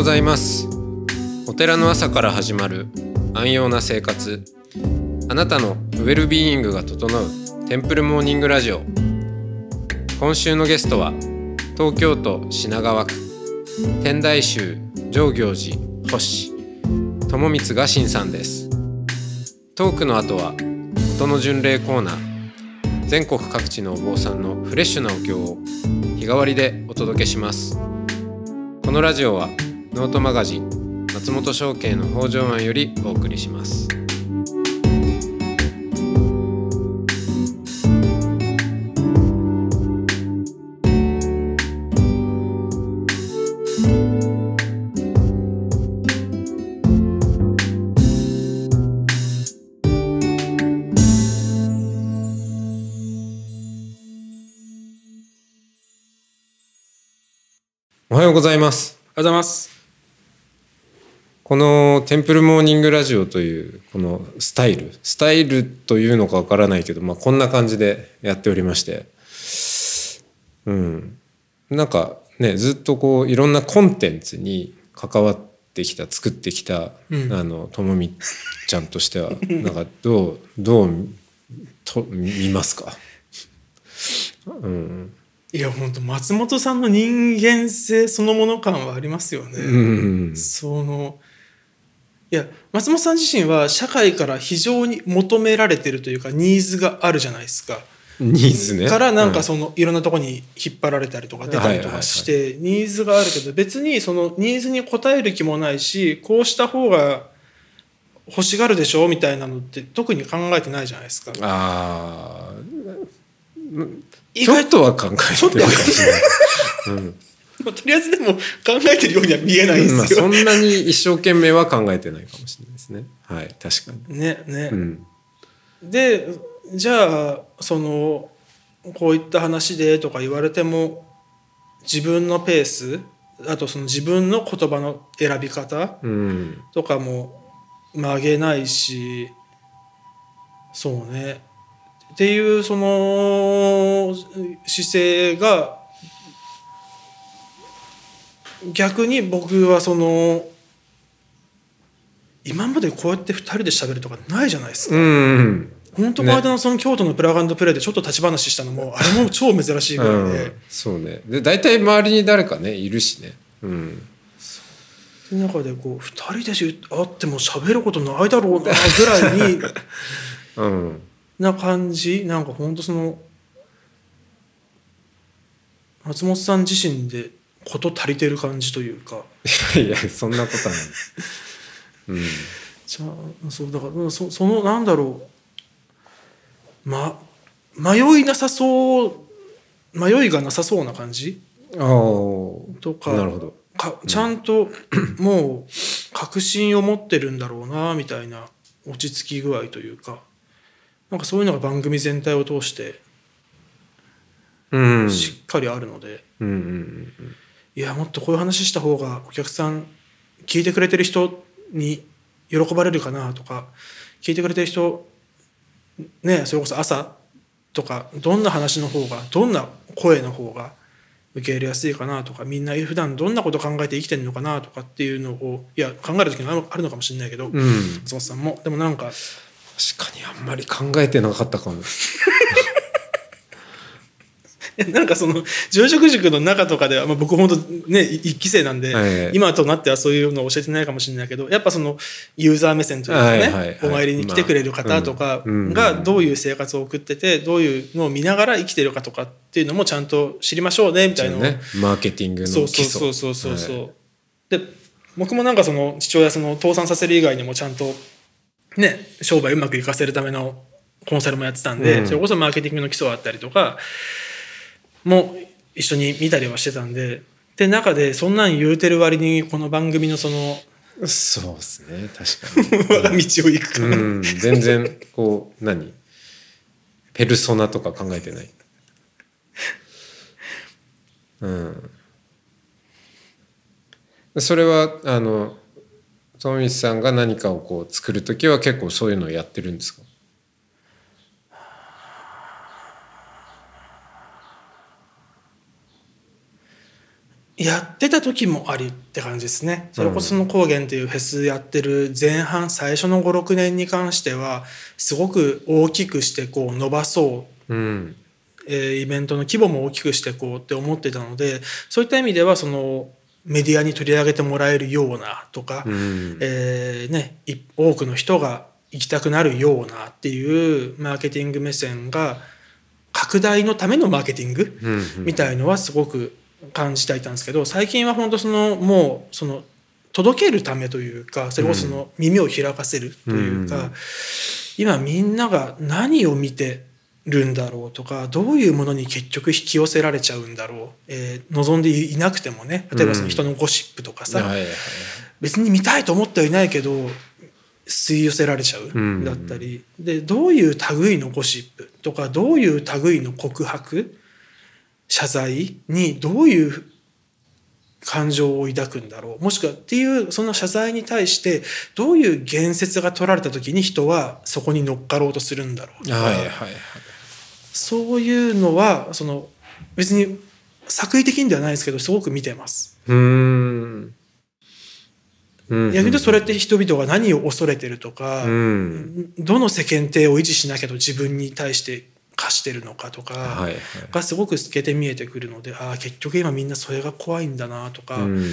ございます。お寺の朝から始まる安養な生活。あなたのウェルビーイングが整うテンプルモーニングラジオ。今週のゲストは東京都品川区天台宗上行寺星友光雅信さんです。トークの後は音の巡礼コーナー。全国各地のお坊さんのフレッシュなお経を日替わりでお届けします。このラジオはノートマガジン松本商家の北条庵よりお送りしますおはようございますおはようございます。このテンプルモーニングラジオというこのスタイルスタイルというのかわからないけど、まあ、こんな感じでやっておりまして。うん。なんかねずっとこういろんなコンテンツに関わってきた作ってきた、うん。あのともみちゃんとしては なんかどうどうと見ますか、うん。いや本当松本さんの人間性そのもの感はありますよね。うん。そのいや松本さん自身は社会から非常に求められてるというかニーズがあるじゃないですか。ニーズねからなんうんかそのいろんなところに引っ張られたりとか出たりとかしてニーズがあるけど別にそのニーズに応える気もないしこうした方が欲しがるでしょみたいなのって特に考えてないじゃないですか。ああ意ちょっ外とは考えてるかもしれない。うんとりあえずでも考えてるようには見えないんまあ、ですよ。そんなに一生懸命は考えてないかもしれないですね。はい、確かに。ねね、うん。でじゃあそのこういった話でとか言われても自分のペースあとその自分の言葉の選び方うん。とかも曲げないしそうねっていうその姿勢が逆に僕はその今までこうやって2人で喋るとかないじゃないですか。うん。本当この間のその京都のプラガンドプレイでちょっと立ち話したのもあれも超珍しいぐうらいでん、そうね。で、大体周りに誰かね、いるしね。うん。その中でこう2人でし会っても喋ることないだろうなぐらいに うん。な感じなんか本当その松本さん自身で事足りてる感じというかいや、そんなことはない。うん。じゃあそうだからうんそそのなんだろうま迷いなさそう迷いがなさそうな感じ？ああ。とかなるほど。かちゃんともう確信を持ってるんだろうなみたいな落ち着き具合というかなんかそういうのが番組全体を通してうん。しっかりあるので、うんうんうん。いやもっとこういう話した方がお客さん聞いてくれてる人に喜ばれるかなとか聞いてくれてる人ねそれこそ朝とかどんな話の方がどんな声の方が受け入れやすいかなとかみんな普段どんなこと考えて生きてるのかなとかっていうのをいや考える時もあるあるのかもしれないけど、うん。松本さんもでもなんか確かにあんまり考えてなかったかも。なんかその常食塾の中とかでは、まあ、僕本当ね一期生なんで、はい。今となってはそういうのを教えてないかもしれないけどやっぱそのユーザー目線というかね、はいはいはい。お参りに来てくれる方とかがどういう生活を送っててどういうのを見ながら生きてるかとかっていうのもちゃんと知りましょうねみたいなね、マーケティングの。そうそうそうそうそう、はいで僕もなんかその父親その倒産させる以外にもちゃんとね商売うまくいかせるためのコンサルもやってたんで、うん。それこそマーケティングの基礎あったりとかも一緒に見たりはしてたんでで中でそんなん言うてる割にこの番組のそのそうですね 確かに。我が道を行くか、うん、全然こう何？ペルソナとか考えてない。うん。それはあの友光さんが何かをこう作る時は結構そういうのをやってるんですか？やってた時もありって感じですね。それこそその高原っていうフェスやってる前半最初の5、6年に関してはすごく大きくしてこう伸ばそううん。えーイベントの規模も大きくしていこうって思ってたのでそういった意味ではそのメディアに取り上げてもらえるようなとか、うん。えーね、い多くの人が行きたくなるようなっていうマーケティング目線が拡大のためのマーケティングうん。みたいのはすごく感じていたんですけど最近は本当そのもうその届けるためというかそれこそその耳を開かせるというか、うん。今みんなが何を見てるんだろうとかどういうものに結局引き寄せられちゃうんだろう、えー望んでいなくてもね例えばその人のゴシップとかさ、はいはい。別に見たいと思ってはいないけど吸い寄せられちゃううん。だったり、でどういう類のゴシップとかどういう類の告白謝罪にどういう感情を抱くんだろうもしくはっていうその謝罪に対してどういう言説が取られた時に人はそこに乗っかろうとするんだろうとか、はいはいはいそういうのはその別に作為的にではないですけどすごく見てます。うーん。うん。逆にそれって人々が何を恐れてるとか、うん。どの世間体を維持しなきゃと自分に対して課してるのかとかがすごく透けて見えてくるのでああ結局今みんなそれが怖いんだなとか、うん。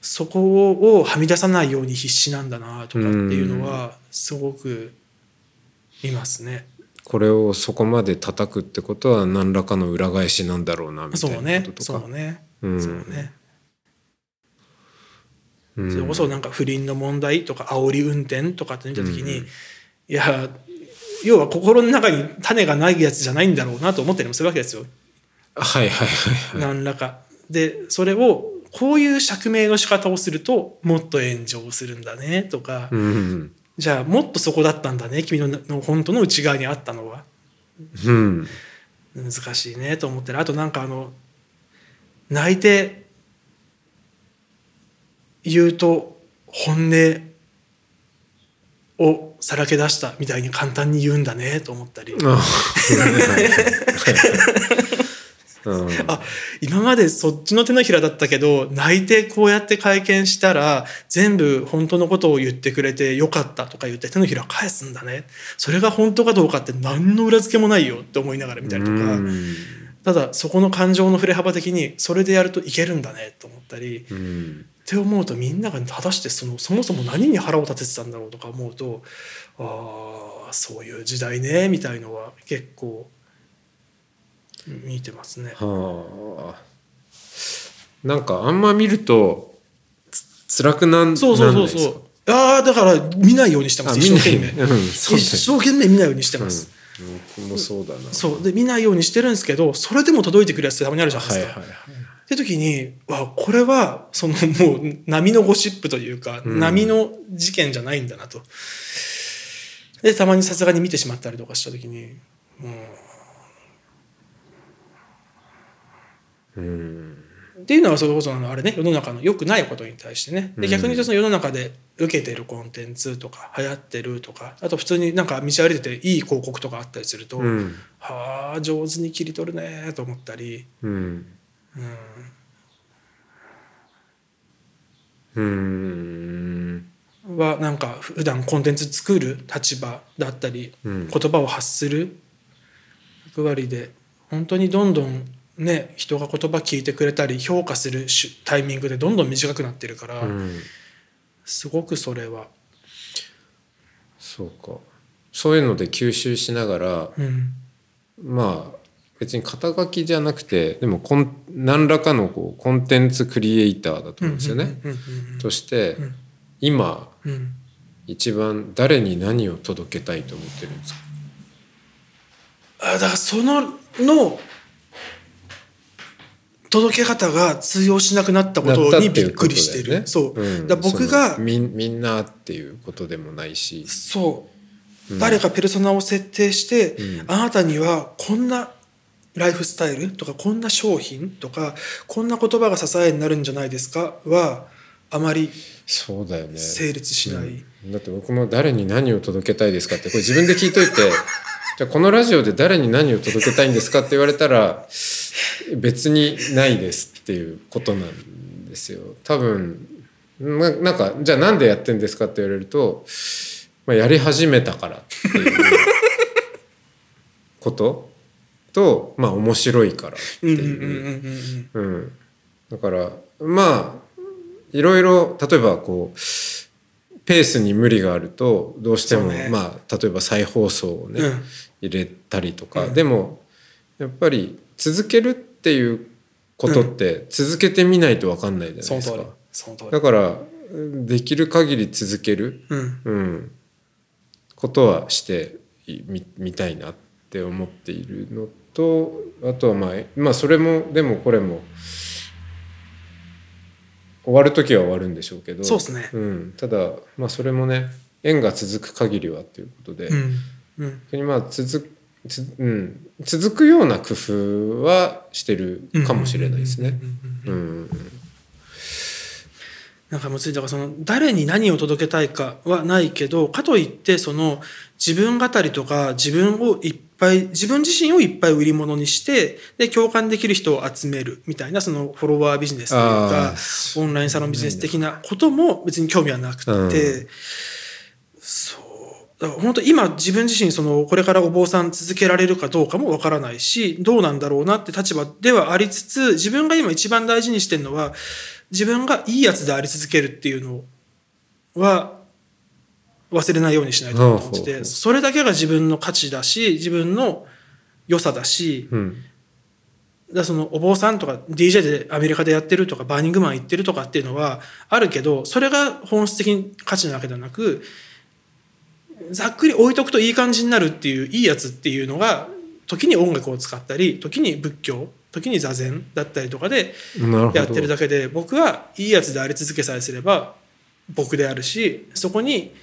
そこをはみ出さないように必死なんだなとかっていうのはすごく見ますね。これをそこまで叩くってことは何らかの裏返しなんだろうなみたいなこととか。そうね、うん。そうね。うん。それこそなんか不倫の問題とか煽り運転とかって見た時に、うん。いや要は心の中に種がないやつじゃないんだろうなと思ったりもするわけですよ。はいはいはいはい。何らか。でそれをこういう釈明の仕方をするともっと炎上するんだねとか、うん。じゃあもっとそこだったんだね君のの本当の内側にあったのは。うん。難しいねと思ってるあとなんかあの泣いて言うと本音をさらけ出したみたいに簡単に言うんだねと思ったり。あうんあ今までそっちの手のひらだったけど泣いてこうやって会見したら全部本当のことを言ってくれてよかったとか言って手のひら返すんだね。それが本当かどうかって何の裏付けもないよって思いながら見たりとか。うんただそこの感情の振れ幅的にそれでやるといけるんだねと思ったり、っうん。て思うとみんなが果たしてそのそもそも何に腹を立ててたんだろうとか思うとああそういう時代ねみたいのは結構見てますね。はあ。なんかあんま見るとつ辛くなんそうそうそうそう。ああだから見ないようにしてます。あ一生懸命。うん一生懸命見ないようにしてます。うん僕もそうだな。そう。で見ないようにしてるんですけどそれでも届いてくるやつってたまにあるじゃないですか。はいはいはい。って時にわこれはそのもう波のゴシップというか、うん。波の事件じゃないんだなと。でたまにさすがに見てしまったりとかした時に、うん。うん。っていうのはそれこそあのあれね世の中の良くないことに対してね。でうん。逆に言うとその世の中で受けてるコンテンツとか流行ってるとかあと普通になんか道歩いてていい広告とかあったりすると、うん。はあ上手に切り取るねと思ったり。うん。うん。はなんか普段コンテンツ作る立場だったり、うん。言葉を発する。役割で本当にどんどんね人が言葉聞いてくれたり評価するしタイミングでどんどん短くなってるから、うんすごくそれは、そうか。そういうので吸収しながらうん、まあ別に肩書きじゃなくてでもコン何らかのこうコンテンツクリエイターだと思うんですよね。としてん。今うんうん。一番誰に何を届けたいと思ってるんですか？あだからそのの届け方が通用しなくなったことにびっくりしてる。そう、ん。だ僕がみんみんなっていうことでもないし、そう、誰かペルソナを設定して、うん。あなたにはこんなライフスタイルとかこんな商品とかこんな言葉が支えになるんじゃないですか？はあまりそうだよね。成立しない。うん。だって僕も誰に何を届けたいですかってこれ自分で聞いといて。じゃあこのラジオで誰に何を届けたいんですかって言われたら別にないですっていうことなんですよ。多分ななんかじゃあなんでやってんですかって言われると、まあ、やり始めたからっていうこと？とまあ面白いからっていう。だからまあいろいろ例えばこうペースに無理があるとどうしても、ね。まあ例えば再放送をね、うん。入れたりとか、うん。でもやっぱり続けるっていうことって続けてみないと分かんないじゃないですか。その通り。その通り。だからできる限り続ける、うん。うん、ことはしてみみたいなって思っているのとあとはまあまあそれもでもこれも終わる時は終わるんでしょうけど。そうっすね。ん、ただまあそれもね縁が続く限りはということで、うん。うん。まあ続つ、うん、続くような工夫はしてるかもしれないですね。なんかむずいだからその誰に何を届けたいかはないけどかといってその自分語りとか自分をいっぱい自分自身をいっぱい売り物にしてで共感できる人を集めるみたいなそのフォロワービジネスというかオンラインサロンビジネス的なことも別に興味はなくて、うん。そうだから本当今自分自身そのこれからお坊さん続けられるかどうかもわからないしどうなんだろうなって立場ではありつつ自分が今一番大事にしてるのは自分がいいやつであり続けるっていうのは忘れないようにしないと思っててそれだけが自分の価値だし自分の良さだしうん。だそのお坊さんとか DJ でアメリカでやってるとかバーニングマン行ってるとかっていうのはあるけどそれが本質的に価値なわけではなくざっくり置いとくといい感じになるっていういいやつっていうのが時に音楽を使ったり時に仏教時に座禅だったりとかでやってるだけで僕はいいやつであり続けさえすれば僕であるしそこに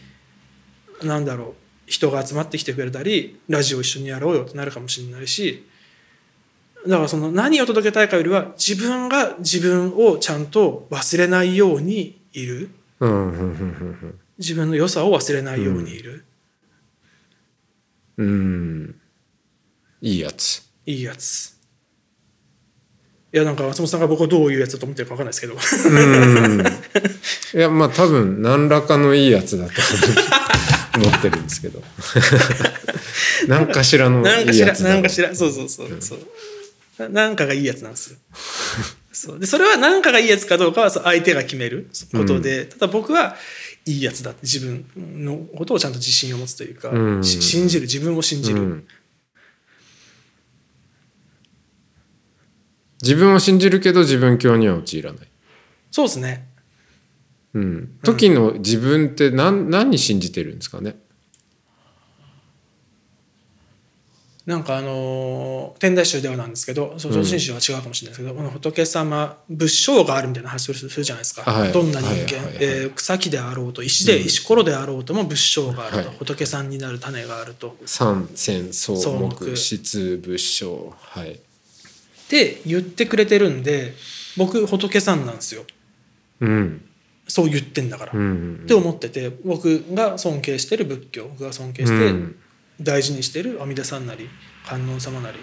何だろう人が集まってきてくれたりラジオ一緒にやろうよってなるかもしれないしだからその何を届けたいかよりは自分が自分をちゃんと忘れないようにいる自分の良さを忘れないようにいる、うん。うん。いいやつ。いいやつ。いやなんか松本さんが僕をどういうやつだと思ってるか分かんないですけど。うん。いやまあ多分何らかのいいやつだと 思ってるんですけど。何かしらのなんかしらいいやつだろうなんかしら。そうそうそう。そう。ななんかがいいやつなんですよ。そう。でそれは何かがいいやつかどうかは相手が決めることで、ただ僕はいいやつだって自分のことをちゃんと自信を持つというか、うん。し信じる自分を信じる、うん。自分を信じるけど自分教には陥らない、そうですね。うん、時の自分って何何信じてるんですかね？なんかあのー天台宗ではなんですけどそう上心宗は違うかもしれないですけど、あの仏様仏性があるみたいな話をするじゃないですか、はい。どんな人間、えー草木であろうと石で、石ころであろうとも仏性があると、はい。仏さんになる種があると。三戦草草木木質仏性はい。って言ってくれてるんで僕仏さんなんですよ。うん。そう言ってんだから、うんうん。って思ってて僕が尊敬してる仏教僕が尊敬してうん大事にしてる阿弥陀さんなり観音様なり。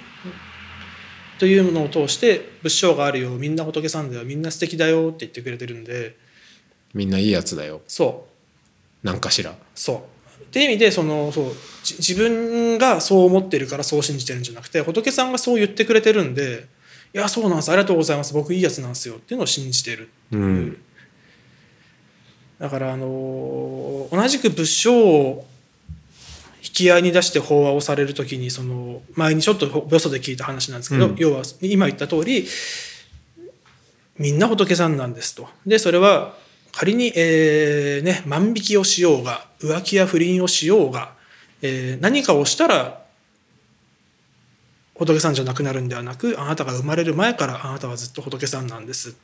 というのを通して仏性があるよみんな仏さんだよみんな素敵だよって言ってくれてるんで。みんないいやつだよ。そう。何かしら。そう。っていう意味でそのそうじ自分がそう思ってるからそう信じてるんじゃなくて仏さんがそう言ってくれてるんでいやそうなんですありがとうございます僕いいやつなんですよっていうのを信じてる。うん。だからあの同じく仏性を引き合いに出して法話をされる時にその前にちょっとよそで聞いた話なんですけど、うん要は今言った通りみんな仏さんなんですと。でそれは仮に、えーね、万引きをしようが浮気や不倫をしようが、えー何かをしたら仏さんじゃなくなるんではなくあなたが生まれる前からあなたはずっと仏さんなんです。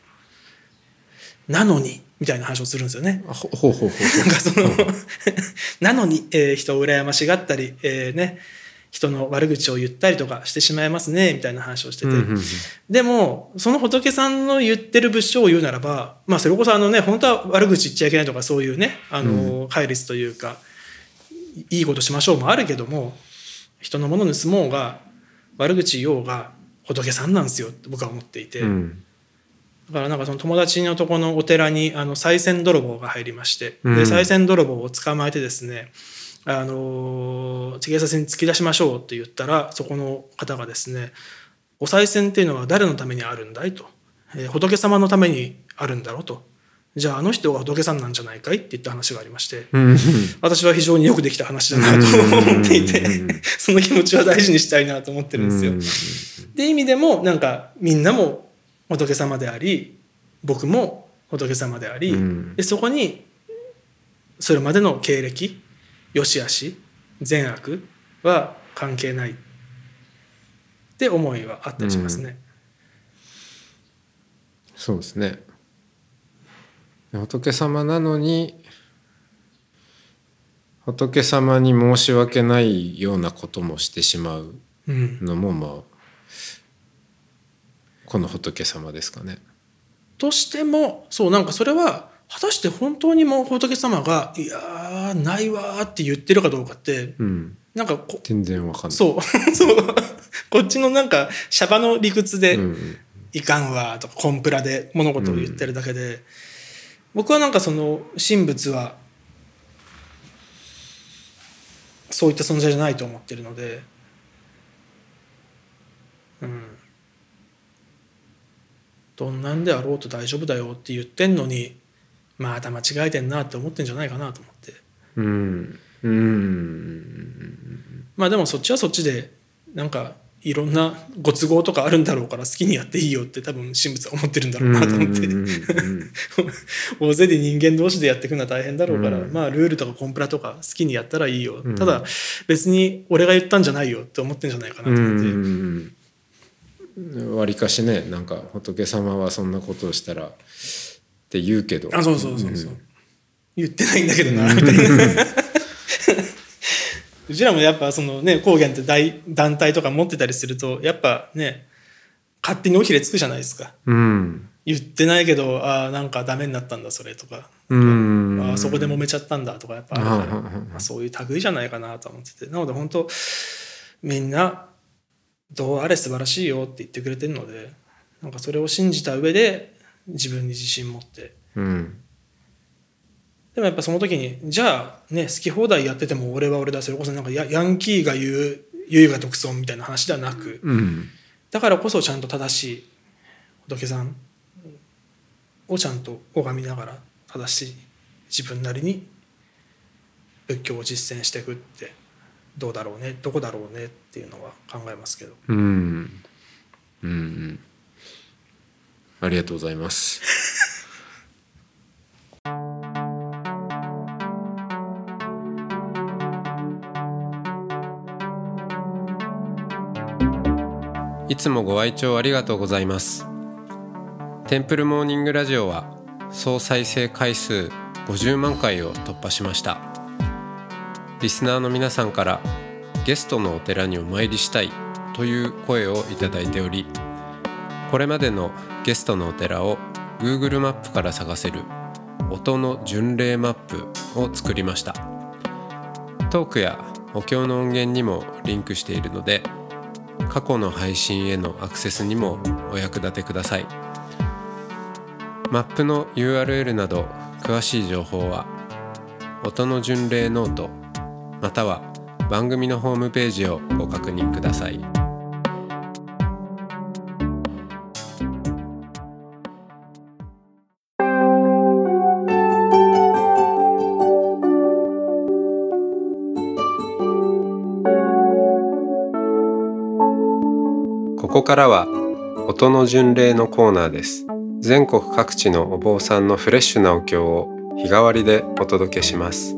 なのにみたいな話をするんですよね。あほほうほうほう。なんかその なのに、えー人を羨ましがったり、えーね、人の悪口を言ったりとかしてしまいますねみたいな話をしてて、うんうんうん。でもその仏さんの言ってる仏性を言うならば、まあ、それこそあのね本当は悪口言っちゃいけないとかそういうねあの戒律というかいいことしましょうもあるけども人のもの盗もうが悪口言おうが仏さんなんですよって僕は思っていて。うんだからなんかその友達のとこのお寺にあの賽銭泥棒が入りまして、うん。で賽銭泥棒を捕まえてですねあの警察に突き出しましょうって言ったらそこの方がですねお賽銭っていうのは誰のためにあるんだいと、えー仏様のためにあるんだろうと。じゃああの人が仏さんなんじゃないかいって言った話がありましてうん。私は非常によくできた話だなと思っていて その気持ちは大事にしたいなと思ってるんですよ。っていう意味でもなんかみんなも仏様であり僕も仏様であり、うん。でそこにそれまでの経歴良し悪し善悪は関係ないって思いはあったりしますね。そうですね。仏様なのに仏様に申し訳ないようなこともしてしまううん、のもまあこの仏様ですかね。としてもそうなんかそれは果たして本当にもう仏様が「いやーないわ」って言ってるかどうかってうん、なんかこ全然わかんない。そう そう。こっちのなんかシャバの理屈でうん「いかんわ」とかコンプラで物事を言ってるだけで、僕はなんかその神仏はそういった存在じゃないと思ってるのでうんどんなんであろうと大丈夫だよって言ってんのにまた間違えてんなって思ってんじゃないかなと思って。うん。うん。まあでもそっちはそっちでなんかいろんなご都合とかあるんだろうから好きにやっていいよって多分神仏は思ってるんだろうなと思って。大勢で人間同士でやっていくのは大変だろうから、うん。まあルールとかコンプラとか好きにやったらいいよ、うん。ただ別に俺が言ったんじゃないよって思ってんじゃないかなとう思って、んわりかしねなんか仏様はそんなことをしたらって言うけど。あそうそうそうそう、言ってないんだけどな。みたいなうちらもやっぱそのね高原って大団体とか持ってたりするとやっぱね勝手におひれつくじゃないですか。うん。言ってないけどああなんかダメになったんだそれとか、うん。ああそこで揉めちゃったんだとかやっぱあまあ、そういう類じゃないかなと思ってて。なので本当みんなどうあれ素晴らしいよって言ってくれてるのでなんかそれを信じた上で自分に自信持って。うん。でもやっぱその時にじゃあね好き放題やってても俺は俺だそれこそなんかヤヤンキーが言う優雅独尊みたいな話ではなくうん。だからこそちゃんと正しい仏さんをちゃんと拝みながら正しい自分なりに仏教を実践していくってどうだろうねどこだろうねっていうのは考えますけど。うん。うんうん。ありがとうございます。いつもご愛聴ありがとうございます。テンプルモーニングラジオは総再生回数50万回を突破しました。リスナーの皆さんからゲストのお寺にお参りしたいという声をいただいておりこれまでのゲストのお寺を Google マップから探せる音の巡礼マップを作りました。トークやお経の音源にもリンクしているので過去の配信へのアクセスにもお役立てください。マップの URL など詳しい情報は音の巡礼ノートまたは番組のホームページをご確認ください。ここからは音の巡礼のコーナーです。全国各地のお坊さんのフレッシュなお経を日替わりでお届けします。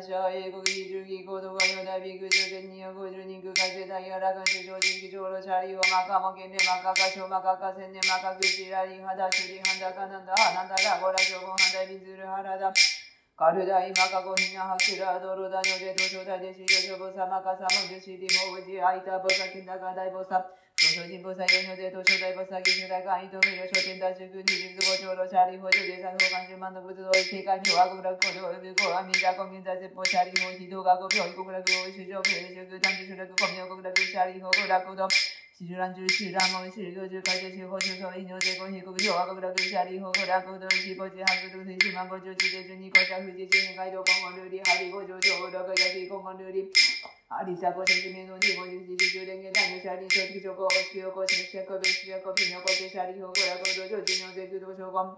物大社英国非主義行動が四大ビッグジョゼニア五十人空海世代やらが主張人気上路チャリオマカモケンレマカカショマカカセネマカクチラリハダシュリハンダカナンダハナンダラゴラジョゴンハダビズルハラダカルダイマカゴヒナハキラドロダニョデトショダデシヨショボサマカサモジシリモウジアイタボサキンダガダイボサ諸人菩薩四如で東照大菩薩義大会と無料商店大中軍二十五長老チャリ法上で三法官十万の仏道世界妙和極楽古道及び五阿弥陀根源在説法チャリ法非道学病異極楽大主上平主空単純主楽根妙極楽チャリ法極楽道四十乱十四乱門四十行十海十四法十相異尿税五非国妙和極楽チャリ法極楽道四五十八六水四万五十一で十二五者富士四変街道今後流理ハリ五条上六焼き今後流理アリサコセキメノディモジジジジュレンゲタイムシャリンソチキチョコオスキヨコシシャコベシャコピノコケシャリホコラコドジョジノゼクドショコン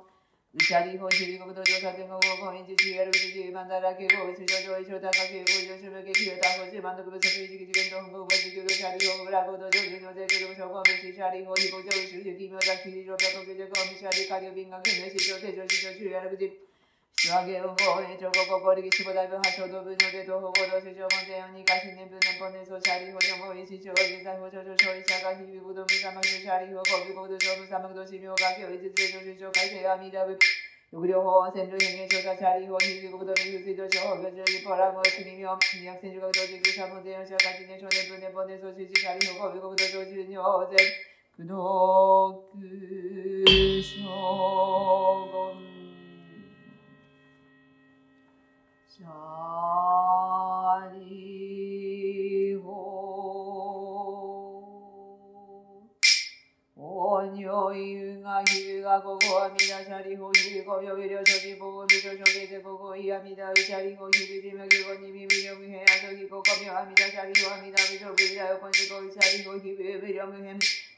シャリホシリコドジョサテンゴゴコインジシヤルジジマンダラケゴウシジョジョイショタカケゴジョシュベケキヨタコシマンドクブサクイジキジケントンゴゴジキヨシャリホブラコドジョジノゼクドショコンベシシャリホヒコジョウシュシキミョザキリロペコケジョコミシャリカリオビンガケメシジョテジョジョシュヤルジ仕上げをごえちょしぼだいぶはしょどぶのでとほこどしちょもぜよにかしねぶねぽねそしゃりほちょもいしちょじさほちょちょちょいしゃがひびぶどみさまくしゃりほこびこどしょぶさまくどしみょうがきょいじつじょしちょかいてあみだぶ六両方線路変化調査チャリ法非国土水水道省法十字ポラモスミミョン二百千十国土地区サモゼヨシャカチネ少年分年本年総集チャリ法国土上中尿税苦毒将軍シャリホおにょいうがひゅがここはみなシャリホヒビコヨビリョショビボゴミショショゲゼココイヤミダウシャリホヒビジメギゴニミビリョムヘアソギココミョアミダシャリホアミダビショビラヨコンジコイシャリホヒビビリョ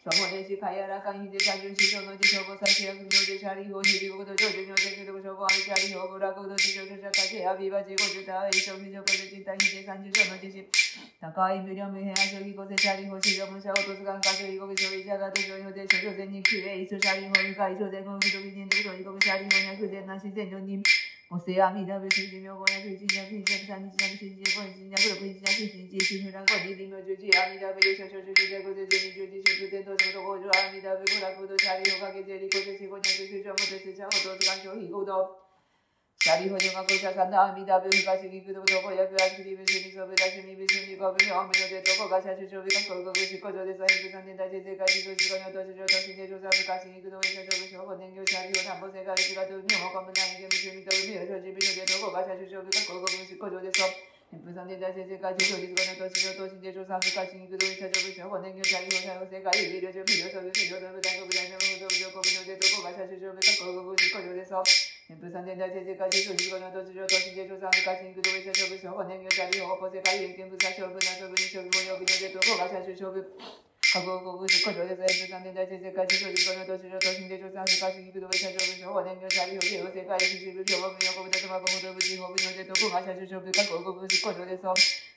ムヘムそもでしかやらかにで単純師匠の自称語さしやくのでシャリホヒビゴと上手のでけどしょこあみシャリホブラコド自称者かけアビバジゴジュタイショビジョコジチンタヒデ三十章の自身高い無料無変アショギコセシャリホシジョムシャオトスガンカショギコビショビシャガトジョヨデショジョゼニキュエイショシャリホミカイショゼゴミドビニントショギシャリホニャクゼナシゼニョニおせやみだぶしじみょごやくじにゃくじゃくさんにちなくしじこにちなくろくにちなくしじしふらんこじりみょじゅじあみだぶゆしょしょしょじゃくぜぜにじゅじしゅくてんとしょとこじょあみだぶごらくどしゃりほかけぜりこしごにゃくしゅじょもてしゃほとすがんしょひごどシャリホジョガコシャサナアミダブフカシギクドコヤクアシリブシミソブダシミブシミコブニョミノデトコガシャシュビカコゴグシコジョデサヘブサンデダジェゼカジゴジゴニョトシジョトシデジョサブカシギクドウシャショブショコネギョシャリホタンボセカリジガトミョコムナインゲムシミトブミヨショジビニョデトコガシャシビカコゴグシコジョデソヘブサンデンダジェゼカジゴジゴニョトシジョトシデジョサブカシギクドウシャショブショコネンギョシャリホタンボセカリジョジョビヨショビシジョドブダイコブダイノムドブジョコブニョデトコガシャシュショビカコゴグシコジョデソ天風三天大聖世界中十五の土地上都市で上三昔に工藤者勝負勝負年業者利用法世界偏見物差勝負な勝負に勝負無料日のデート後が最終勝負各国国古上で天風三天大聖世界中十五の土地上都市で上三昔に工藤者勝負勝負年業者利用法世界一周部強無料国土熊本部地方部のデート後が最終勝負各国国古上でそ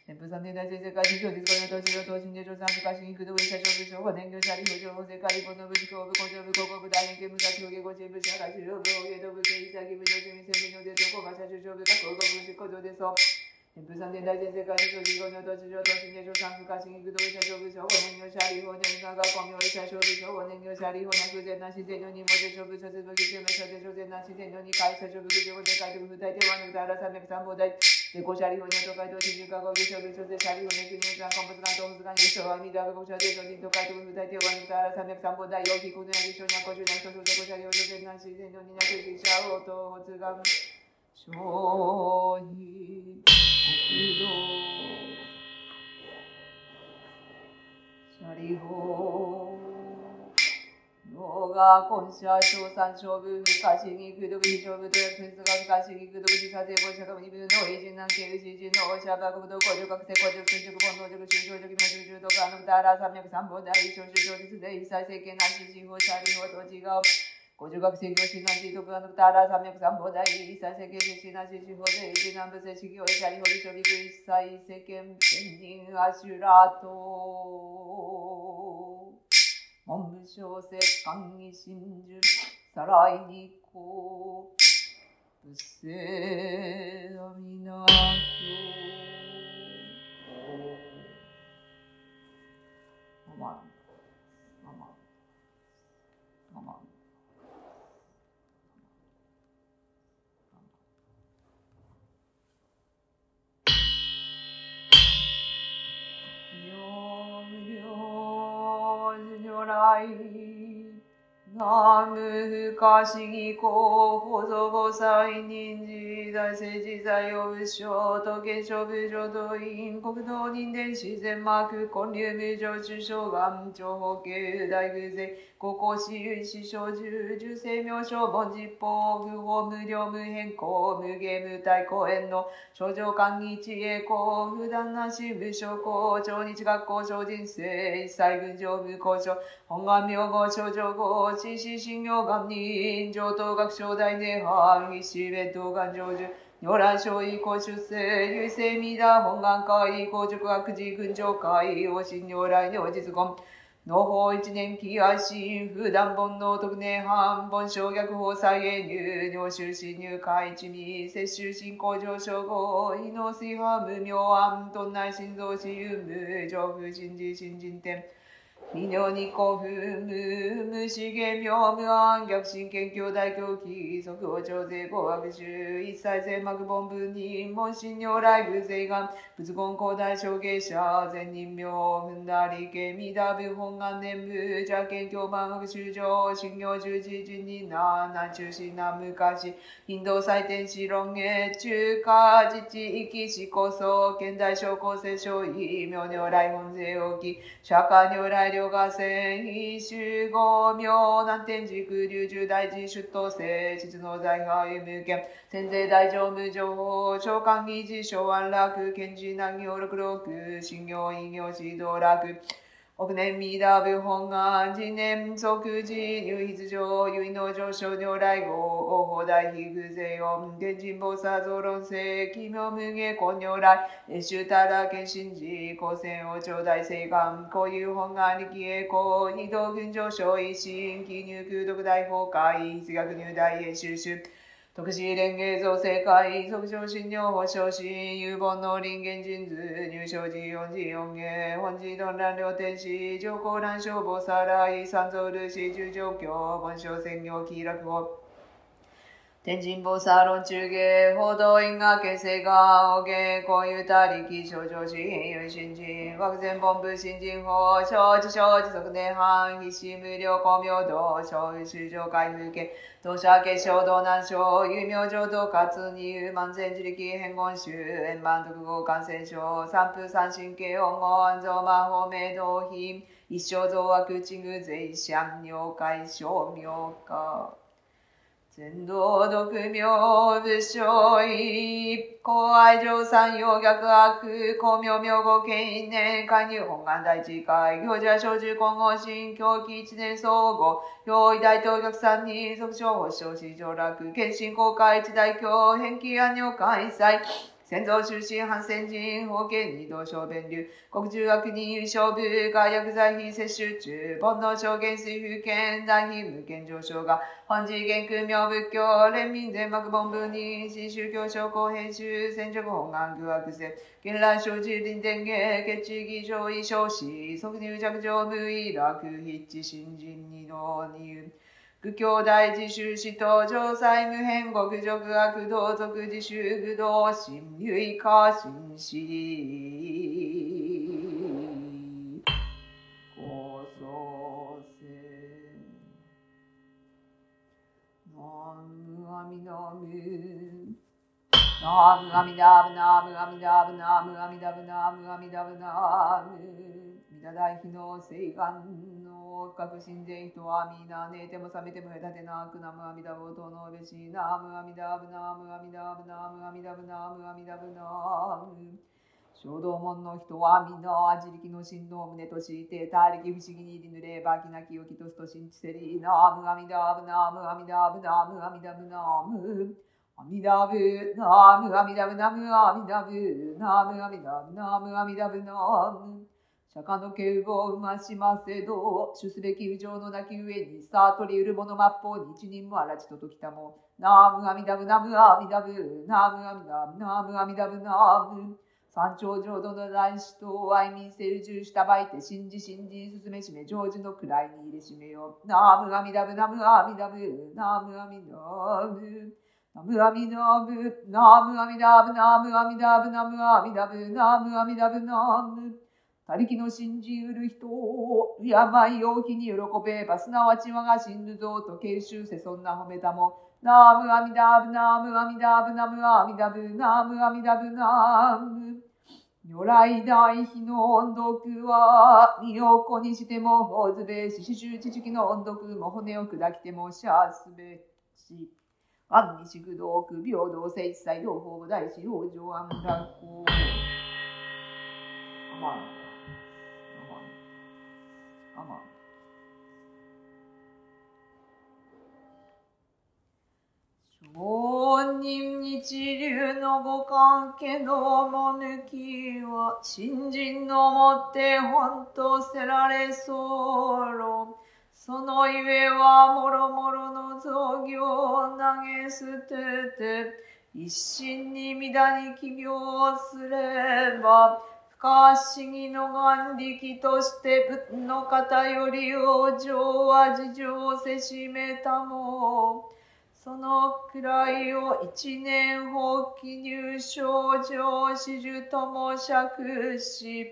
う天風三天大聖世界中十五の土地上都市で上三昔に工藤者勝負勝負年業者利用法世界一の部地方部工場部広告部大変見無差し表現五千部社会中部大芸道部経営者義務上中に専門のデート後が最終勝負各国国古上でそう天風三天大聖世界中十五の土地上都市で上三昔に工藤者勝負勝負年業者利用年間が公明者勝負勝負年業者利用なく全なし全のに文字勝負諸説武器中名所で諸全なし全のに会社勝負上で書いて不大手はぬたら三百三宝大で五者利用に都会と新宿化合議勝負諸で者利用年金入山鉱物館東物館優勝阿弥陀仏五者で諸人都会と不大手はぬたら三百三宝大陽気国内優勝にゃ五十年所属で五者利用諸全なし全のになくし者をと発願承認国道シャリホ脳が今社小三勝負不可思議空毒非勝負と約説が不可思議空毒自殺防止者二分の偉人南京牛人の社爆武道工場学生工場建築本能塾修正塾明塾中毒あのたら三百三本大小修正術で一切政権なし司法シャリホと違う五十学生業診断地徳あのたら三百三本大一切政権実施なし司法で一南部正式業シャリホ理処理一切世間天人アシュラと小説官議真珠さらいにこうせ阿弥陀経ママ如来南無不可思議公法蔵菩薩人事大聖自在用仏性東見諸部浄土院国道人伝自然幕建立無常中小眼長法系大偶然高校私有師小十十世名称凡実法不法無量無変更無芸無体公園の症状官議知恵公普段なし無償公超日学校小人生一切群上無交渉本願名号症状号知識信用願人上等学章大涅槃必死弁当願成就如来勝意公出世、優勢未だ本願会、公塾学寺群上会、王神如来の実言。農法一年期安心、普段本能特年半、本省逆法再現入、尿臭侵入開一味、摂取進行上昇後、異能水波無妙案、頓内心臓死有無、上風信事新人天。微妙に古風無無資源妙無安逆神剣教大教基即応徴税合悪衆一切全幕本文人門神如来偶税願仏言広大証芸者善人名踏んだり家未だ部本願念部邪剣教万学修上信行十字人人な南中心南昔頻道祭典師論芸中華自治域思こそ現代小高生小異名如来本税大き釈迦如来両河線非主五名南天寺空流重大寺出頭生秩の財派有無権先税大乗無情報長官議事昭安楽賢治南行六六信行異行指導楽億年未ダ部本願次年即時入筆上結の上昇如来号王法大非偶税音天神菩薩増論世奇妙無下根如来越州たら謙信寺高専王朝大聖願こういう本願力栄光二道群上昇一心記入空独大崩壊出学入大英収集特殊連携造成会、即上診療保障し、有本の臨源人図、入賞時四時四芸、本時論乱両天使、上皇乱消防さらい、三蔵ルシ十状況、本省専業気楽を。天神菩薩論中芸、報道因果形成が、お芸、こういうたりき、症状し、有新人、枠前本部新人法、承知承知即年半、必死無料公明道、小雨修上開封家、同社結晶道南省、有名浄土活に、万全自力変言集、円満独合感染症、三風三神経音語、安蔵魔法明道品、一生増悪地具税相了解証明化。全道独名武将一公愛上三要逆悪公明明後権因年加入本願大地会行者小中混合新狂気一年総合用意大東逆三人即将保障市上落献身公開一大教返記安尿開催。先祖出身反戦人、法権二道小弁流、国中悪人優勝部、外薬剤費摂取中、煩悩証言水風権、大費無権上昇が、本次元空明仏教、連民全幕本部に、新宗教商工編集、戦直本願具悪性、現来生寺林伝芸、決地儀上位少子、即入着上無意楽、筆致新人二の二運。愚教大自習使徒上祭無変極俗悪道族自習愚道心唯化心死高祖戦。南無阿弥陀仏。ナムアミダブナムアミダブナムアミダブナムアミダブナムミダ大日の聖願の確信善人はみな寝ても覚めても隔てなくナムアミダブとのべしナムアミダブナムアミダブナムアミダブナムアミダブナム衝動門の人はみな自力の振動を胸として他力不思議に入りぬればきなきをきとすと信じせりナムアミダブナムアミダブナムアミダブナム阿弥陀仏、ナムアミダブナムアミダブ、ナムアミダブナムアミダブナム。釈迦の敬語を生ましませど、主すべき右上の泣き上に、さあ取りうる者末法に一人もあらちとときたも、ナムアミダブナムアミダブ、ナムアミダブナムアミダブナム。山頂浄土の大師と愛民成就したばいて信じ信じ進めしめ成就の位に入れしめよ。ナムアミダブナムアミダブナムアミダブ。ナムアミダブナムアミダブナムアミダブナムアミダブナムアミダブナム。他力の信じうる人を病を気に喜べばすなわち我が死ぬぞと慶州せそんな褒めたも。ナムアミダブナムアミダブナムアミダブナムアミダブナム。如来大悲の音読は、身を粉にしてもほずべし、四周知識の音読も骨を砕きてもしゃすべし。万に宿道苦平等性一切同法大師往生安楽公。アマアマン。アマン。上人日流のご関係のも抜きは、新人のもって本とせられそうそのゆえはもろもろの造業を投げ捨てて、一心に乱に起業すれば、不可思議の眼力として仏の方より往生は事情せしめたも。そのくらいを一年放棄入賞上始終とも釈し、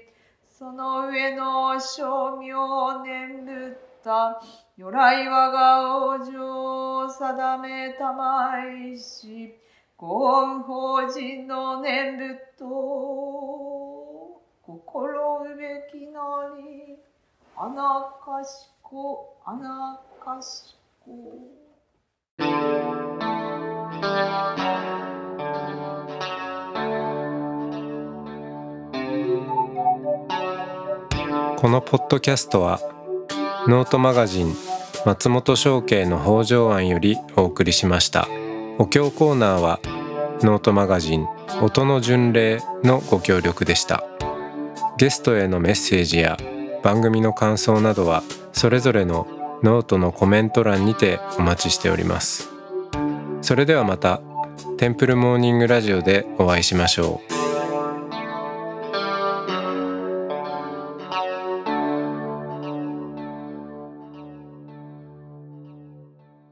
その上の称名念仏た如来我が往生定めたまいし、ご恩法人の念仏と心うべきなり、あなかしこ、あなかしこ。このポッドキャストはノートマガジン松本紹圭の方丈庵よりお送りしましたお経コーナーはノートマガジン音の巡礼のご協力でしたゲストへのメッセージや番組の感想などはそれぞれのノートのコメント欄にてお待ちしております。それではまたテンプルモーニングラジオでお会いしましょう。